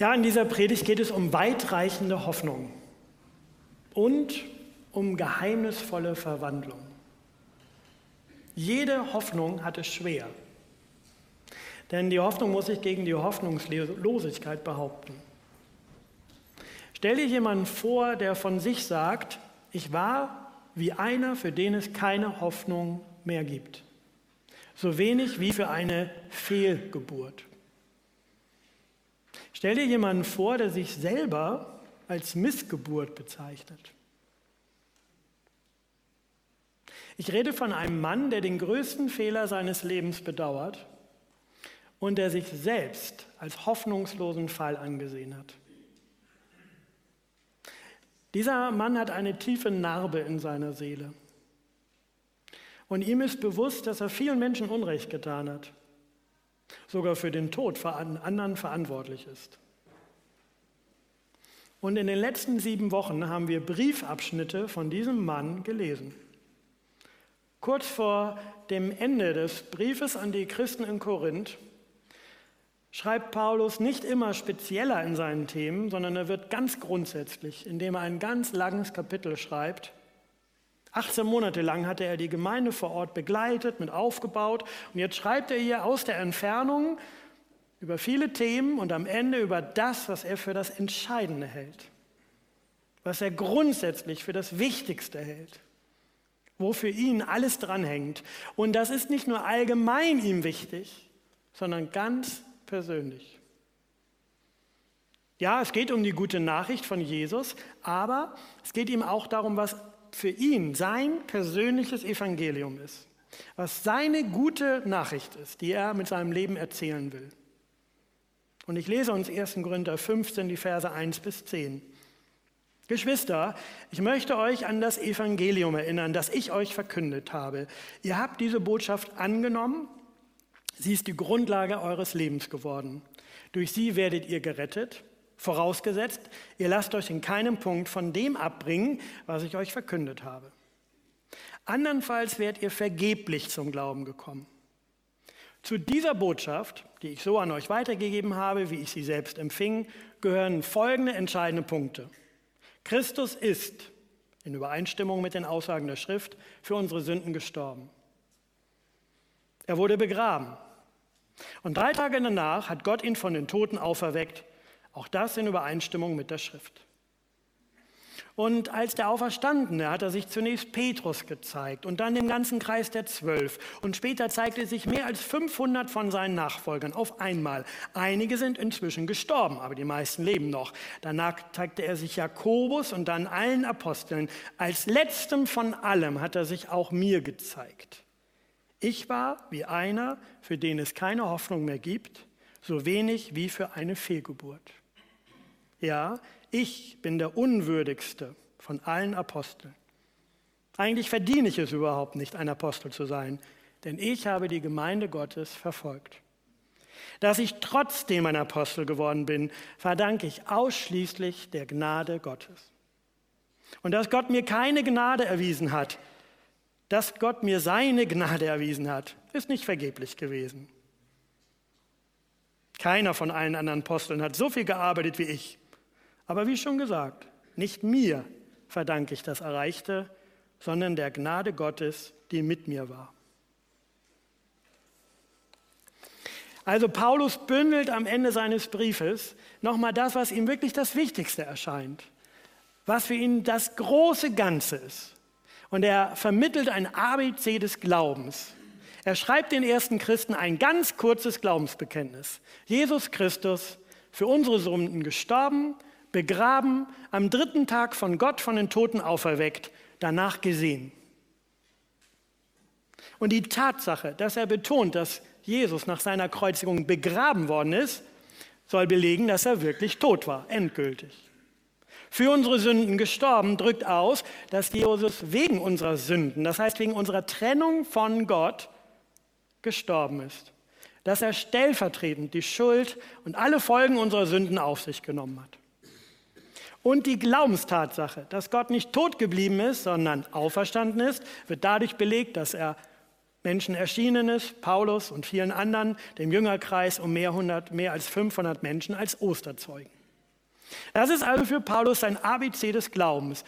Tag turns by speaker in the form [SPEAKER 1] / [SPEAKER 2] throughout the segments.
[SPEAKER 1] Ja, in dieser Predigt geht es um weitreichende Hoffnung und um geheimnisvolle Verwandlung. Jede Hoffnung hat es schwer, denn die Hoffnung muss sich gegen die Hoffnungslosigkeit behaupten. Stell dir jemanden vor, der von sich sagt, ich war wie einer, für den es keine Hoffnung mehr gibt. So wenig wie für eine Fehlgeburt. Stell dir jemanden vor, der sich selber als Missgeburt bezeichnet. Ich rede von einem Mann, der den größten Fehler seines Lebens bedauert und der sich selbst als hoffnungslosen Fall angesehen hat. Dieser Mann hat eine tiefe Narbe in seiner Seele. Und ihm ist bewusst, dass er vielen Menschen Unrecht getan hat sogar für den Tod von anderen verantwortlich ist. Und in den letzten sieben Wochen haben wir Briefabschnitte von diesem Mann gelesen. Kurz vor dem Ende des Briefes an die Christen in Korinth schreibt Paulus nicht immer spezieller in seinen Themen, sondern er wird ganz grundsätzlich, indem er ein ganz langes Kapitel schreibt, 18 Monate lang hatte er die Gemeinde vor Ort begleitet, mit aufgebaut. Und jetzt schreibt er hier aus der Entfernung über viele Themen und am Ende über das, was er für das Entscheidende hält. Was er grundsätzlich für das Wichtigste hält. Wo für ihn alles dranhängt. Und das ist nicht nur allgemein ihm wichtig, sondern ganz persönlich. Ja, es geht um die gute Nachricht von Jesus, aber es geht ihm auch darum, was für ihn sein persönliches Evangelium ist, was seine gute Nachricht ist, die er mit seinem Leben erzählen will. Und ich lese uns 1. Korinther 15, die Verse 1 bis 10. Geschwister, ich möchte euch an das Evangelium erinnern, das ich euch verkündet habe. Ihr habt diese Botschaft angenommen, sie ist die Grundlage eures Lebens geworden. Durch sie werdet ihr gerettet Vorausgesetzt, ihr lasst euch in keinem Punkt von dem abbringen, was ich euch verkündet habe. Andernfalls werdet ihr vergeblich zum Glauben gekommen. Zu dieser Botschaft, die ich so an euch weitergegeben habe, wie ich sie selbst empfing, gehören folgende entscheidende Punkte. Christus ist, in Übereinstimmung mit den Aussagen der Schrift, für unsere Sünden gestorben. Er wurde begraben. Und drei Tage danach hat Gott ihn von den Toten auferweckt auch das in Übereinstimmung mit der Schrift. Und als der Auferstandene hat er sich zunächst Petrus gezeigt und dann dem ganzen Kreis der Zwölf. Und später zeigte sich mehr als 500 von seinen Nachfolgern auf einmal. Einige sind inzwischen gestorben, aber die meisten leben noch. Danach zeigte er sich Jakobus und dann allen Aposteln. Als letztem von allem hat er sich auch mir gezeigt. Ich war wie einer, für den es keine Hoffnung mehr gibt, so wenig wie für eine Fehlgeburt. Ja, ich bin der unwürdigste von allen Aposteln. Eigentlich verdiene ich es überhaupt nicht, ein Apostel zu sein, denn ich habe die Gemeinde Gottes verfolgt. Dass ich trotzdem ein Apostel geworden bin, verdanke ich ausschließlich der Gnade Gottes. Und dass Gott mir keine Gnade erwiesen hat, dass Gott mir seine Gnade erwiesen hat, ist nicht vergeblich gewesen. Keiner von allen anderen Aposteln hat so viel gearbeitet wie ich. Aber wie schon gesagt, nicht mir verdanke ich das Erreichte, sondern der Gnade Gottes, die mit mir war. Also Paulus bündelt am Ende seines Briefes nochmal das, was ihm wirklich das Wichtigste erscheint, was für ihn das große Ganze ist. Und er vermittelt ein ABC des Glaubens. Er schreibt den ersten Christen ein ganz kurzes Glaubensbekenntnis. Jesus Christus, für unsere Sünden gestorben, begraben, am dritten Tag von Gott von den Toten auferweckt, danach gesehen. Und die Tatsache, dass er betont, dass Jesus nach seiner Kreuzigung begraben worden ist, soll belegen, dass er wirklich tot war, endgültig. Für unsere Sünden gestorben drückt aus, dass Jesus wegen unserer Sünden, das heißt wegen unserer Trennung von Gott, gestorben ist. Dass er stellvertretend die Schuld und alle Folgen unserer Sünden auf sich genommen hat. Und die Glaubenstatsache, dass Gott nicht tot geblieben ist, sondern auferstanden ist, wird dadurch belegt, dass er Menschen erschienen ist, Paulus und vielen anderen, dem Jüngerkreis um mehr, 100, mehr als 500 Menschen als Osterzeugen. Das ist also für Paulus sein ABC des Glaubens.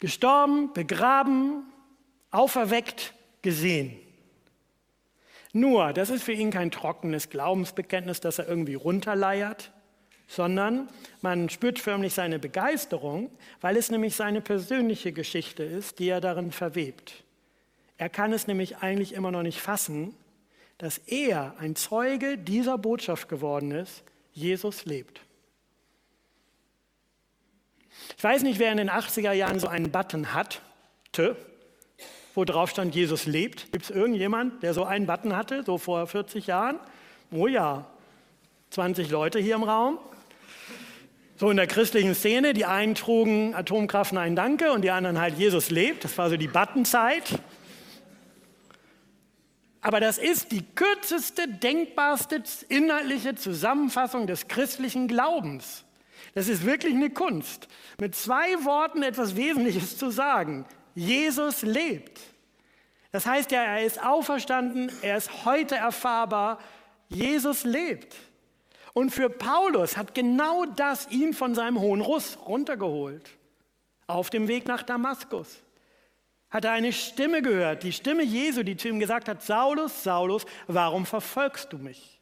[SPEAKER 1] Gestorben, begraben, auferweckt, gesehen. Nur, das ist für ihn kein trockenes Glaubensbekenntnis, das er irgendwie runterleiert, sondern man spürt förmlich seine Begeisterung, weil es nämlich seine persönliche Geschichte ist, die er darin verwebt. Er kann es nämlich eigentlich immer noch nicht fassen, dass er ein Zeuge dieser Botschaft geworden ist, Jesus lebt. Ich weiß nicht, wer in den 80er Jahren so einen Button hatte, wo drauf stand, Jesus lebt. Gibt es irgendjemand, der so einen Button hatte, so vor 40 Jahren? Oh ja, 20 Leute hier im Raum. So in der christlichen Szene, die einen trugen Atomkraft Nein Danke und die anderen halt Jesus lebt. Das war so die Buttenzeit. Aber das ist die kürzeste, denkbarste inhaltliche Zusammenfassung des christlichen Glaubens. Das ist wirklich eine Kunst, mit zwei Worten etwas Wesentliches zu sagen. Jesus lebt. Das heißt ja, er ist auferstanden, er ist heute erfahrbar. Jesus lebt. Und für Paulus hat genau das ihn von seinem hohen Russ runtergeholt. Auf dem Weg nach Damaskus hat er eine Stimme gehört, die Stimme Jesu, die zu ihm gesagt hat, Saulus, Saulus, warum verfolgst du mich?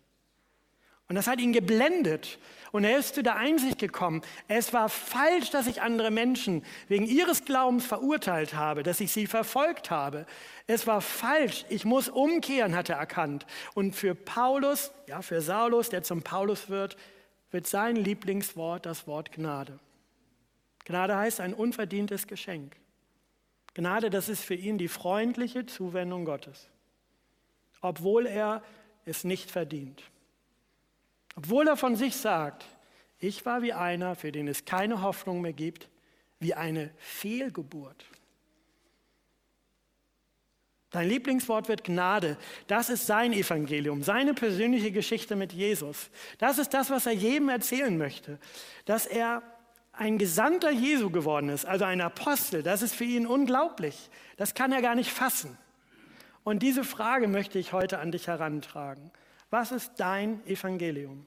[SPEAKER 1] Und das hat ihn geblendet. Und er ist zu der Einsicht gekommen, es war falsch, dass ich andere Menschen wegen ihres Glaubens verurteilt habe, dass ich sie verfolgt habe. Es war falsch, ich muss umkehren, hat er erkannt. Und für Paulus, ja, für Saulus, der zum Paulus wird, wird sein Lieblingswort das Wort Gnade. Gnade heißt ein unverdientes Geschenk. Gnade, das ist für ihn die freundliche Zuwendung Gottes, obwohl er es nicht verdient. Obwohl er von sich sagt, ich war wie einer, für den es keine Hoffnung mehr gibt, wie eine Fehlgeburt. Dein Lieblingswort wird Gnade. Das ist sein Evangelium, seine persönliche Geschichte mit Jesus. Das ist das, was er jedem erzählen möchte. Dass er ein Gesandter Jesu geworden ist, also ein Apostel, das ist für ihn unglaublich. Das kann er gar nicht fassen. Und diese Frage möchte ich heute an dich herantragen. Was ist dein Evangelium?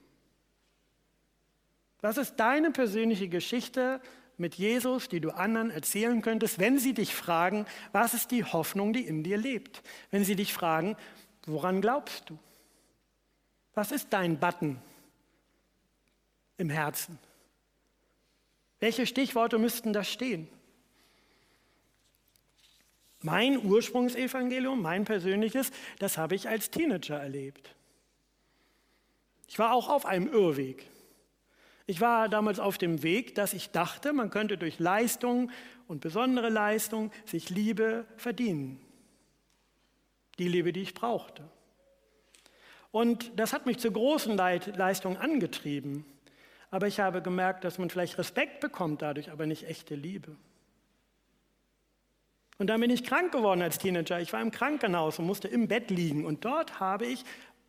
[SPEAKER 1] Was ist deine persönliche Geschichte mit Jesus, die du anderen erzählen könntest, wenn sie dich fragen, was ist die Hoffnung, die in dir lebt? Wenn sie dich fragen, woran glaubst du? Was ist dein Button im Herzen? Welche Stichworte müssten da stehen? Mein Ursprungsevangelium, mein persönliches, das habe ich als Teenager erlebt. Ich war auch auf einem Irrweg. Ich war damals auf dem Weg, dass ich dachte, man könnte durch Leistung und besondere Leistung sich Liebe verdienen. Die Liebe, die ich brauchte. Und das hat mich zu großen Leistungen angetrieben. Aber ich habe gemerkt, dass man vielleicht Respekt bekommt dadurch, aber nicht echte Liebe. Und dann bin ich krank geworden als Teenager. Ich war im Krankenhaus und musste im Bett liegen. Und dort habe ich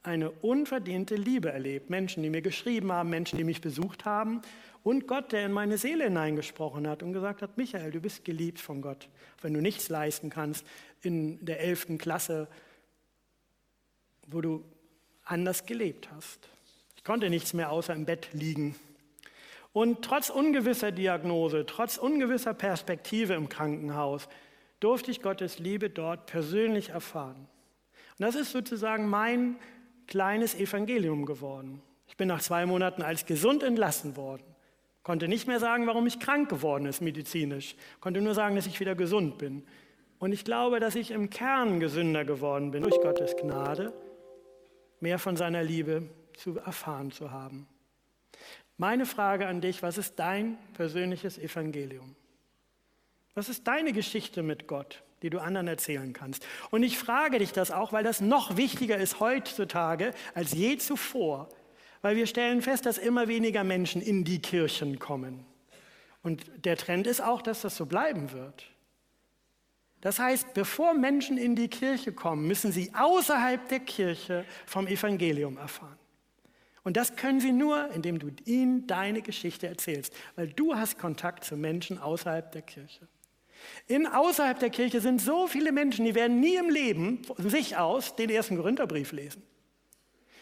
[SPEAKER 1] eine unverdiente Liebe erlebt. Menschen, die mir geschrieben haben, Menschen, die mich besucht haben. Und Gott, der in meine Seele hineingesprochen hat und gesagt hat, Michael, du bist geliebt von Gott. Wenn du nichts leisten kannst in der elften Klasse, wo du anders gelebt hast. Ich konnte nichts mehr außer im Bett liegen und trotz ungewisser Diagnose, trotz ungewisser Perspektive im Krankenhaus, durfte ich Gottes Liebe dort persönlich erfahren. Und das ist sozusagen mein kleines Evangelium geworden. Ich bin nach zwei Monaten als gesund entlassen worden. Konnte nicht mehr sagen, warum ich krank geworden ist medizinisch. Konnte nur sagen, dass ich wieder gesund bin. Und ich glaube, dass ich im Kern gesünder geworden bin durch Gottes Gnade, mehr von seiner Liebe zu erfahren zu haben. Meine Frage an dich, was ist dein persönliches Evangelium? Was ist deine Geschichte mit Gott, die du anderen erzählen kannst? Und ich frage dich das auch, weil das noch wichtiger ist heutzutage als je zuvor, weil wir stellen fest, dass immer weniger Menschen in die Kirchen kommen. Und der Trend ist auch, dass das so bleiben wird. Das heißt, bevor Menschen in die Kirche kommen, müssen sie außerhalb der Kirche vom Evangelium erfahren. Und das können sie nur, indem du ihnen deine Geschichte erzählst, weil du hast Kontakt zu Menschen außerhalb der Kirche. In außerhalb der Kirche sind so viele Menschen, die werden nie im Leben von sich aus den ersten Korintherbrief lesen.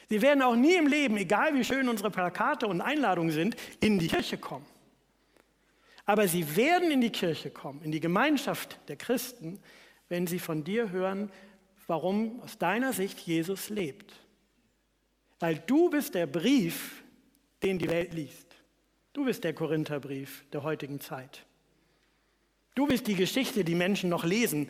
[SPEAKER 1] Sie werden auch nie im Leben, egal wie schön unsere Plakate und Einladungen sind, in die Kirche kommen. Aber sie werden in die Kirche kommen, in die Gemeinschaft der Christen, wenn sie von dir hören, warum aus deiner Sicht Jesus lebt. Weil du bist der Brief, den die Welt liest. Du bist der Korintherbrief der heutigen Zeit. Du bist die Geschichte, die Menschen noch lesen.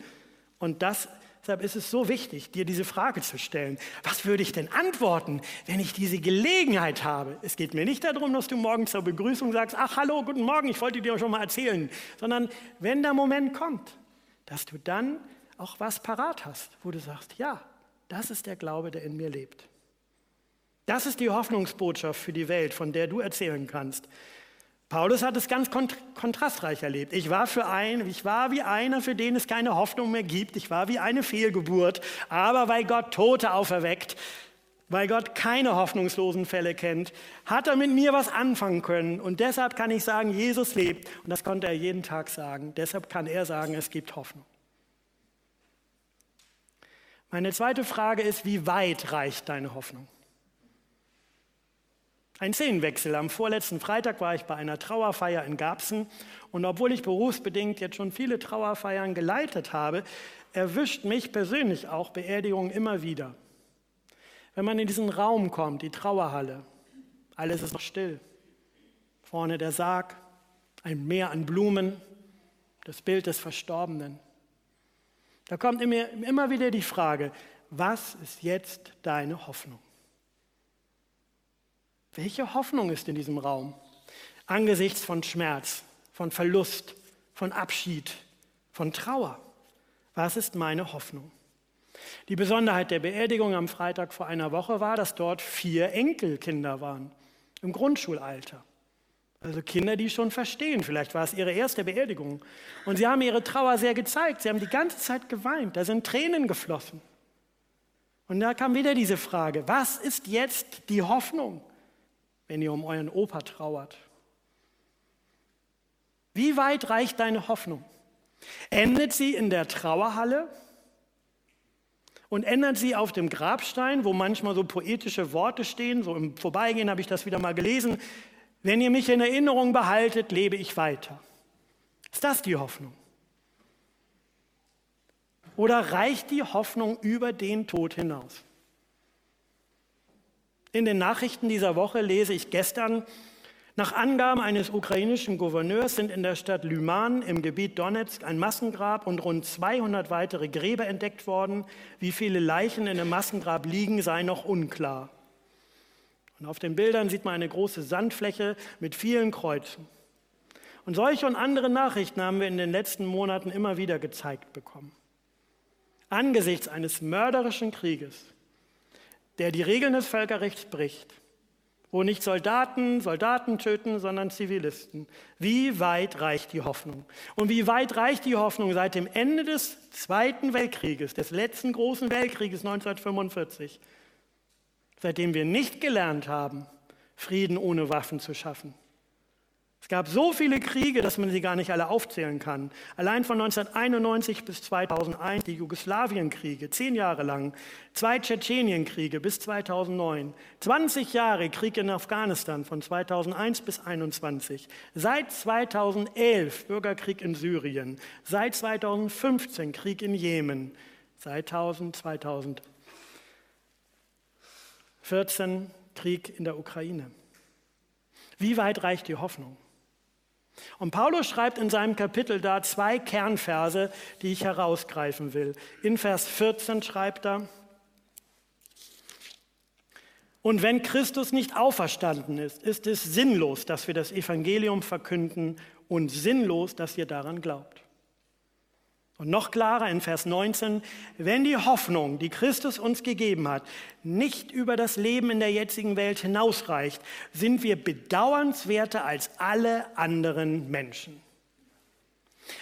[SPEAKER 1] Und das, deshalb ist es so wichtig, dir diese Frage zu stellen. Was würde ich denn antworten, wenn ich diese Gelegenheit habe? Es geht mir nicht darum, dass du morgens zur Begrüßung sagst, ach hallo, guten Morgen, ich wollte dir schon mal erzählen, sondern wenn der Moment kommt, dass du dann auch was parat hast, wo du sagst, ja, das ist der Glaube, der in mir lebt. Das ist die Hoffnungsbotschaft für die Welt, von der du erzählen kannst. Paulus hat es ganz kont kontrastreich erlebt. Ich war, für ein, ich war wie einer, für den es keine Hoffnung mehr gibt. Ich war wie eine Fehlgeburt. Aber weil Gott Tote auferweckt, weil Gott keine hoffnungslosen Fälle kennt, hat er mit mir was anfangen können. Und deshalb kann ich sagen, Jesus lebt. Und das konnte er jeden Tag sagen. Deshalb kann er sagen, es gibt Hoffnung. Meine zweite Frage ist, wie weit reicht deine Hoffnung? Ein Szenenwechsel. Am vorletzten Freitag war ich bei einer Trauerfeier in Garbsen und obwohl ich berufsbedingt jetzt schon viele Trauerfeiern geleitet habe, erwischt mich persönlich auch Beerdigungen immer wieder. Wenn man in diesen Raum kommt, die Trauerhalle, alles ist noch still. Vorne der Sarg, ein Meer an Blumen, das Bild des Verstorbenen. Da kommt immer wieder die Frage, was ist jetzt deine Hoffnung? Welche Hoffnung ist in diesem Raum? Angesichts von Schmerz, von Verlust, von Abschied, von Trauer. Was ist meine Hoffnung? Die Besonderheit der Beerdigung am Freitag vor einer Woche war, dass dort vier Enkelkinder waren, im Grundschulalter. Also Kinder, die schon verstehen. Vielleicht war es ihre erste Beerdigung. Und sie haben ihre Trauer sehr gezeigt. Sie haben die ganze Zeit geweint. Da sind Tränen geflossen. Und da kam wieder diese Frage, was ist jetzt die Hoffnung? Wenn ihr um euren Opa trauert? Wie weit reicht deine Hoffnung? Endet sie in der Trauerhalle? Und ändert sie auf dem Grabstein, wo manchmal so poetische Worte stehen, so im Vorbeigehen habe ich das wieder mal gelesen, wenn ihr mich in Erinnerung behaltet, lebe ich weiter. Ist das die Hoffnung? Oder reicht die Hoffnung über den Tod hinaus? In den Nachrichten dieser Woche lese ich gestern, nach Angaben eines ukrainischen Gouverneurs sind in der Stadt Lyman im Gebiet Donetsk ein Massengrab und rund 200 weitere Gräber entdeckt worden. Wie viele Leichen in dem Massengrab liegen, sei noch unklar. Und auf den Bildern sieht man eine große Sandfläche mit vielen Kreuzen. Und solche und andere Nachrichten haben wir in den letzten Monaten immer wieder gezeigt bekommen. Angesichts eines mörderischen Krieges der die Regeln des Völkerrechts bricht, wo nicht Soldaten Soldaten töten, sondern Zivilisten. Wie weit reicht die Hoffnung? Und wie weit reicht die Hoffnung seit dem Ende des Zweiten Weltkrieges, des letzten großen Weltkrieges 1945, seitdem wir nicht gelernt haben, Frieden ohne Waffen zu schaffen? Es gab so viele Kriege, dass man sie gar nicht alle aufzählen kann. Allein von 1991 bis 2001 die Jugoslawienkriege, zehn Jahre lang, zwei Tschetschenienkriege bis 2009, 20 Jahre Krieg in Afghanistan von 2001 bis 2021, seit 2011 Bürgerkrieg in Syrien, seit 2015 Krieg in Jemen, seit 2014 Krieg in der Ukraine. Wie weit reicht die Hoffnung? Und Paulus schreibt in seinem Kapitel da zwei Kernverse, die ich herausgreifen will. In Vers 14 schreibt er, und wenn Christus nicht auferstanden ist, ist es sinnlos, dass wir das Evangelium verkünden und sinnlos, dass ihr daran glaubt. Und noch klarer in Vers 19, wenn die Hoffnung, die Christus uns gegeben hat, nicht über das Leben in der jetzigen Welt hinausreicht, sind wir bedauernswerter als alle anderen Menschen.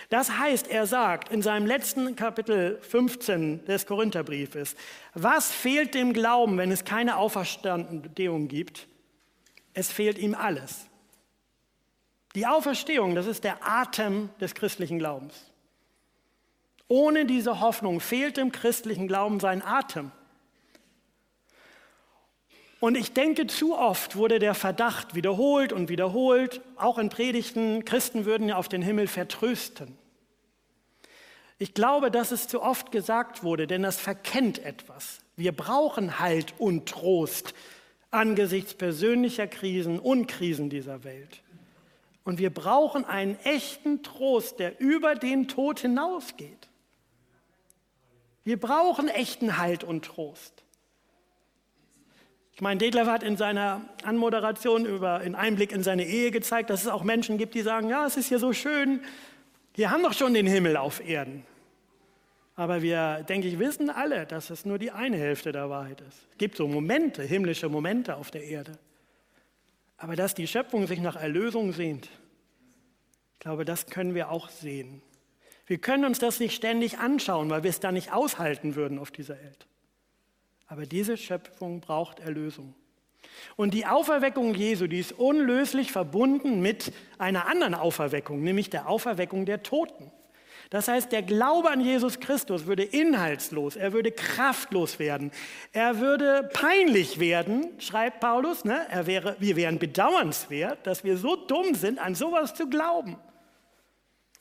[SPEAKER 1] Das heißt, er sagt in seinem letzten Kapitel 15 des Korintherbriefes, was fehlt dem Glauben, wenn es keine Auferstehung gibt? Es fehlt ihm alles. Die Auferstehung, das ist der Atem des christlichen Glaubens. Ohne diese Hoffnung fehlt dem christlichen Glauben sein Atem. Und ich denke, zu oft wurde der Verdacht wiederholt und wiederholt, auch in Predigten, Christen würden ja auf den Himmel vertrösten. Ich glaube, dass es zu oft gesagt wurde, denn das verkennt etwas. Wir brauchen Halt und Trost angesichts persönlicher Krisen und Krisen dieser Welt. Und wir brauchen einen echten Trost, der über den Tod hinausgeht. Wir brauchen echten Halt und Trost. Ich meine, Detlef hat in seiner Anmoderation über einen Einblick in seine Ehe gezeigt, dass es auch Menschen gibt, die sagen, ja, es ist hier so schön, wir haben doch schon den Himmel auf Erden. Aber wir, denke ich, wissen alle, dass es nur die eine Hälfte der Wahrheit ist. Es gibt so Momente, himmlische Momente auf der Erde. Aber dass die Schöpfung sich nach Erlösung sehnt, ich glaube, das können wir auch sehen. Wir können uns das nicht ständig anschauen, weil wir es da nicht aushalten würden auf dieser Welt. Aber diese Schöpfung braucht Erlösung. Und die Auferweckung Jesu, die ist unlöslich verbunden mit einer anderen Auferweckung, nämlich der Auferweckung der Toten. Das heißt, der Glaube an Jesus Christus würde inhaltslos, er würde kraftlos werden, er würde peinlich werden, schreibt Paulus. Ne? Er wäre, wir wären bedauernswert, dass wir so dumm sind, an sowas zu glauben.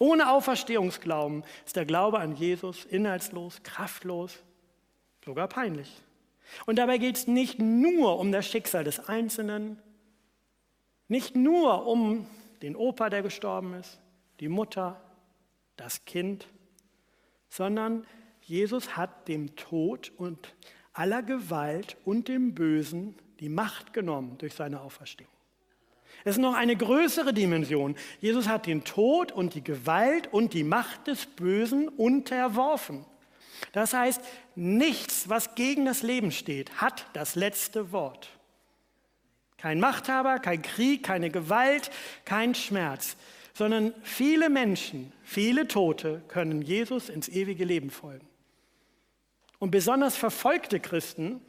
[SPEAKER 1] Ohne Auferstehungsglauben ist der Glaube an Jesus inhaltslos, kraftlos, sogar peinlich. Und dabei geht es nicht nur um das Schicksal des Einzelnen, nicht nur um den Opa, der gestorben ist, die Mutter, das Kind, sondern Jesus hat dem Tod und aller Gewalt und dem Bösen die Macht genommen durch seine Auferstehung. Es ist noch eine größere Dimension. Jesus hat den Tod und die Gewalt und die Macht des Bösen unterworfen. Das heißt, nichts, was gegen das Leben steht, hat das letzte Wort. Kein Machthaber, kein Krieg, keine Gewalt, kein Schmerz, sondern viele Menschen, viele Tote können Jesus ins ewige Leben folgen. Und besonders verfolgte Christen,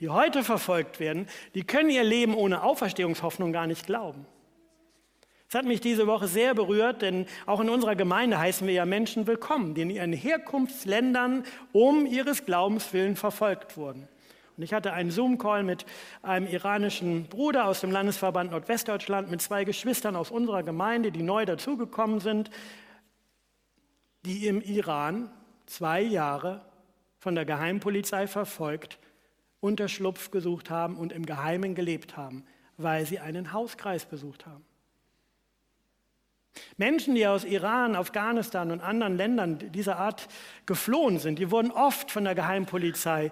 [SPEAKER 1] die heute verfolgt werden, die können ihr Leben ohne Auferstehungshoffnung gar nicht glauben. Es hat mich diese Woche sehr berührt, denn auch in unserer Gemeinde heißen wir ja Menschen willkommen, die in ihren Herkunftsländern um ihres Glaubens willen verfolgt wurden. Und ich hatte einen Zoom-Call mit einem iranischen Bruder aus dem Landesverband Nordwestdeutschland, mit zwei Geschwistern aus unserer Gemeinde, die neu dazugekommen sind, die im Iran zwei Jahre von der Geheimpolizei verfolgt, Unterschlupf gesucht haben und im Geheimen gelebt haben, weil sie einen Hauskreis besucht haben. Menschen, die aus Iran, Afghanistan und anderen Ländern dieser Art geflohen sind, die wurden oft von der Geheimpolizei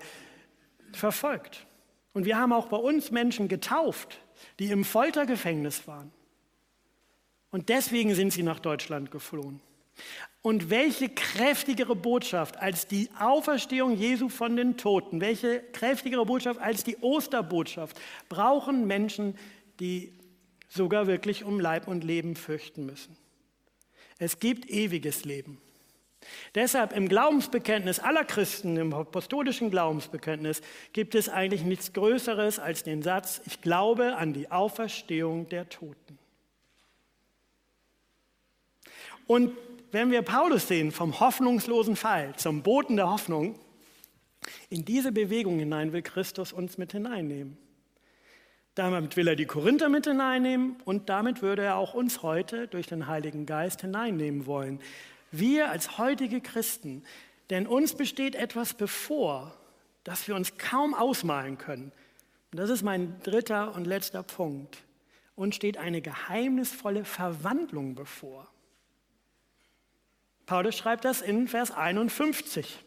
[SPEAKER 1] verfolgt. Und wir haben auch bei uns Menschen getauft, die im Foltergefängnis waren. Und deswegen sind sie nach Deutschland geflohen. Und welche kräftigere Botschaft als die Auferstehung Jesu von den Toten, welche kräftigere Botschaft als die Osterbotschaft brauchen Menschen, die sogar wirklich um Leib und Leben fürchten müssen. Es gibt ewiges Leben. Deshalb im Glaubensbekenntnis aller Christen, im apostolischen Glaubensbekenntnis, gibt es eigentlich nichts Größeres als den Satz, ich glaube an die Auferstehung der Toten. Und wenn wir Paulus sehen, vom hoffnungslosen Fall zum Boten der Hoffnung, in diese Bewegung hinein will Christus uns mit hineinnehmen. Damit will er die Korinther mit hineinnehmen und damit würde er auch uns heute durch den Heiligen Geist hineinnehmen wollen. Wir als heutige Christen, denn uns besteht etwas bevor, das wir uns kaum ausmalen können. Und das ist mein dritter und letzter Punkt. Uns steht eine geheimnisvolle Verwandlung bevor. Paulus schreibt das in Vers 51.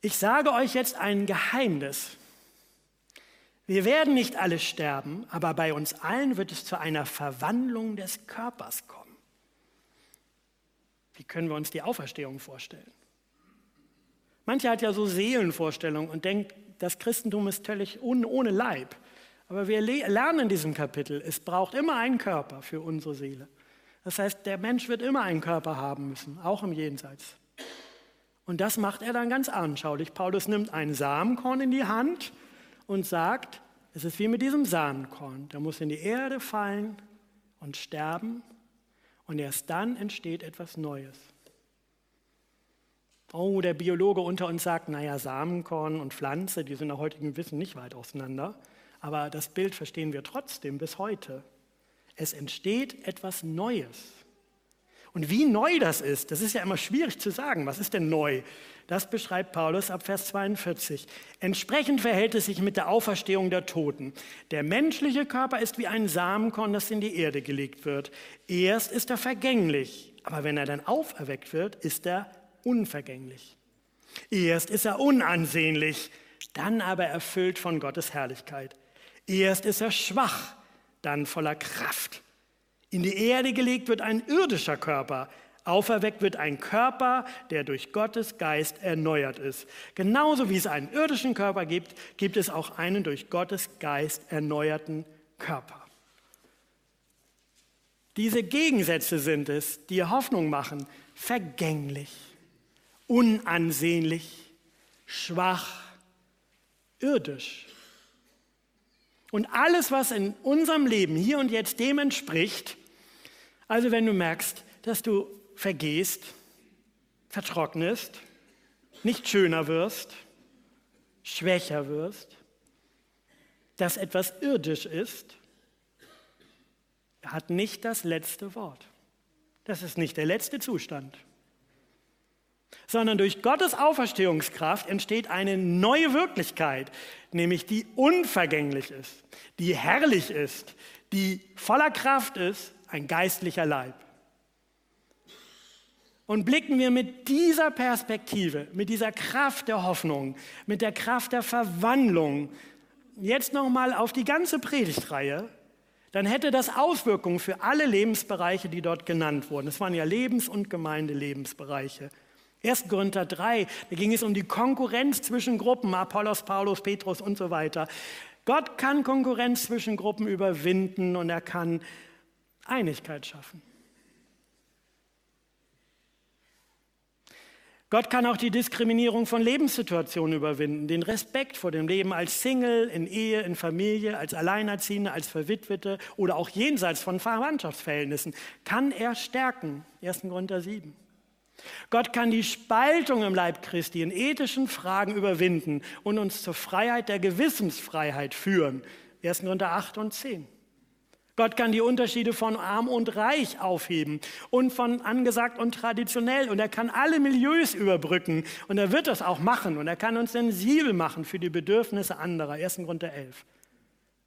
[SPEAKER 1] Ich sage euch jetzt ein Geheimnis. Wir werden nicht alle sterben, aber bei uns allen wird es zu einer Verwandlung des Körpers kommen. Wie können wir uns die Auferstehung vorstellen? Manche hat ja so Seelenvorstellungen und denkt, das Christentum ist völlig ohne Leib. Aber wir lernen in diesem Kapitel, es braucht immer einen Körper für unsere Seele. Das heißt, der Mensch wird immer einen Körper haben müssen, auch im Jenseits. Und das macht er dann ganz anschaulich. Paulus nimmt ein Samenkorn in die Hand und sagt, es ist wie mit diesem Samenkorn, der muss in die Erde fallen und sterben und erst dann entsteht etwas Neues. Oh, der Biologe unter uns sagt, naja, Samenkorn und Pflanze, die sind nach heutigem Wissen nicht weit auseinander. Aber das Bild verstehen wir trotzdem bis heute. Es entsteht etwas Neues. Und wie neu das ist, das ist ja immer schwierig zu sagen. Was ist denn neu? Das beschreibt Paulus ab Vers 42. Entsprechend verhält es sich mit der Auferstehung der Toten. Der menschliche Körper ist wie ein Samenkorn, das in die Erde gelegt wird. Erst ist er vergänglich, aber wenn er dann auferweckt wird, ist er unvergänglich. Erst ist er unansehnlich, dann aber erfüllt von Gottes Herrlichkeit. Erst ist er schwach, dann voller Kraft. In die Erde gelegt wird ein irdischer Körper, auferweckt wird ein Körper, der durch Gottes Geist erneuert ist. Genauso wie es einen irdischen Körper gibt, gibt es auch einen durch Gottes Geist erneuerten Körper. Diese Gegensätze sind es, die Hoffnung machen, vergänglich, unansehnlich, schwach, irdisch. Und alles, was in unserem Leben hier und jetzt dem entspricht, also wenn du merkst, dass du vergehst, vertrocknest, nicht schöner wirst, schwächer wirst, dass etwas irdisch ist, hat nicht das letzte Wort. Das ist nicht der letzte Zustand. Sondern durch Gottes Auferstehungskraft entsteht eine neue Wirklichkeit, nämlich die unvergänglich ist, die herrlich ist, die voller Kraft ist ein geistlicher Leib. Und blicken wir mit dieser Perspektive, mit dieser Kraft der Hoffnung, mit der Kraft der Verwandlung jetzt nochmal auf die ganze Predigtreihe, dann hätte das Auswirkungen für alle Lebensbereiche, die dort genannt wurden. Es waren ja Lebens- und Gemeindelebensbereiche. 1. Korinther 3, da ging es um die Konkurrenz zwischen Gruppen, Apollos, Paulus, Petrus und so weiter. Gott kann Konkurrenz zwischen Gruppen überwinden und er kann Einigkeit schaffen. Gott kann auch die Diskriminierung von Lebenssituationen überwinden, den Respekt vor dem Leben als Single, in Ehe, in Familie, als Alleinerziehende, als Verwitwete oder auch jenseits von Verwandtschaftsverhältnissen, kann er stärken. 1. Korinther 7. Gott kann die Spaltung im Leib Christi in ethischen Fragen überwinden und uns zur Freiheit der Gewissensfreiheit führen. 1. Korinther 8 und 10. Gott kann die Unterschiede von arm und reich aufheben und von angesagt und traditionell. Und er kann alle Milieus überbrücken. Und er wird das auch machen. Und er kann uns sensibel machen für die Bedürfnisse anderer. 1. Grund der 11.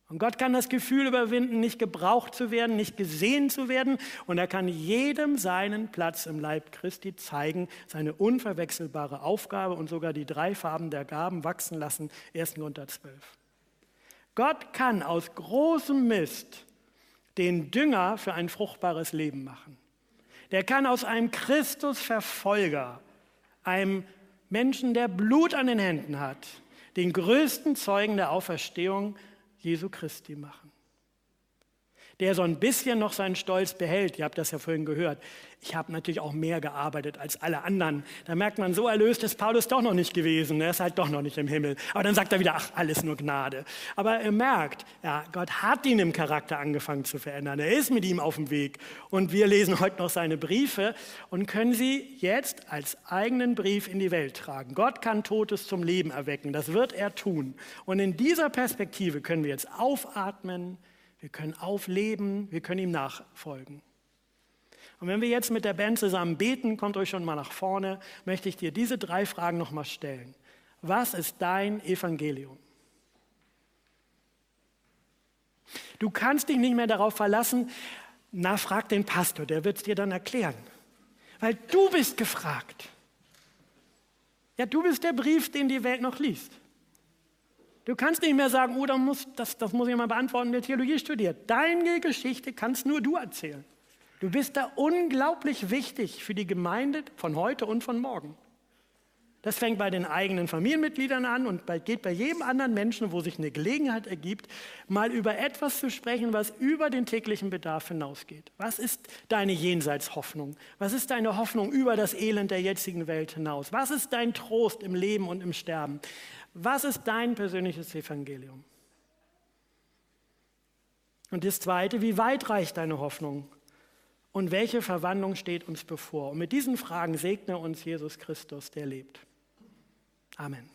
[SPEAKER 1] Und Gott kann das Gefühl überwinden, nicht gebraucht zu werden, nicht gesehen zu werden. Und er kann jedem seinen Platz im Leib Christi zeigen, seine unverwechselbare Aufgabe und sogar die drei Farben der Gaben wachsen lassen. 1. Grund der 12. Gott kann aus großem Mist den Dünger für ein fruchtbares Leben machen. Der kann aus einem Christusverfolger, einem Menschen, der Blut an den Händen hat, den größten Zeugen der Auferstehung Jesu Christi machen der so ein bisschen noch seinen Stolz behält. Ihr habt das ja vorhin gehört. Ich habe natürlich auch mehr gearbeitet als alle anderen. Da merkt man, so erlöst ist Paulus doch noch nicht gewesen. Er ist halt doch noch nicht im Himmel. Aber dann sagt er wieder, ach, alles nur Gnade. Aber er merkt, ja, Gott hat ihn im Charakter angefangen zu verändern. Er ist mit ihm auf dem Weg. Und wir lesen heute noch seine Briefe und können sie jetzt als eigenen Brief in die Welt tragen. Gott kann Totes zum Leben erwecken. Das wird er tun. Und in dieser Perspektive können wir jetzt aufatmen, wir können aufleben, wir können ihm nachfolgen. Und wenn wir jetzt mit der Band zusammen beten, kommt euch schon mal nach vorne, möchte ich dir diese drei Fragen nochmal stellen. Was ist dein Evangelium? Du kannst dich nicht mehr darauf verlassen, na, frag den Pastor, der wird es dir dann erklären. Weil du bist gefragt. Ja, du bist der Brief, den die Welt noch liest. Du kannst nicht mehr sagen, oh, muss, das, das muss ich mal beantworten, der Theologie studiert. Deine Geschichte kannst nur du erzählen. Du bist da unglaublich wichtig für die Gemeinde von heute und von morgen. Das fängt bei den eigenen Familienmitgliedern an und geht bei jedem anderen Menschen, wo sich eine Gelegenheit ergibt, mal über etwas zu sprechen, was über den täglichen Bedarf hinausgeht. Was ist deine Jenseitshoffnung? Was ist deine Hoffnung über das Elend der jetzigen Welt hinaus? Was ist dein Trost im Leben und im Sterben? Was ist dein persönliches Evangelium? Und das Zweite, wie weit reicht deine Hoffnung? Und welche Verwandlung steht uns bevor? Und mit diesen Fragen segne uns Jesus Christus, der lebt. Amen.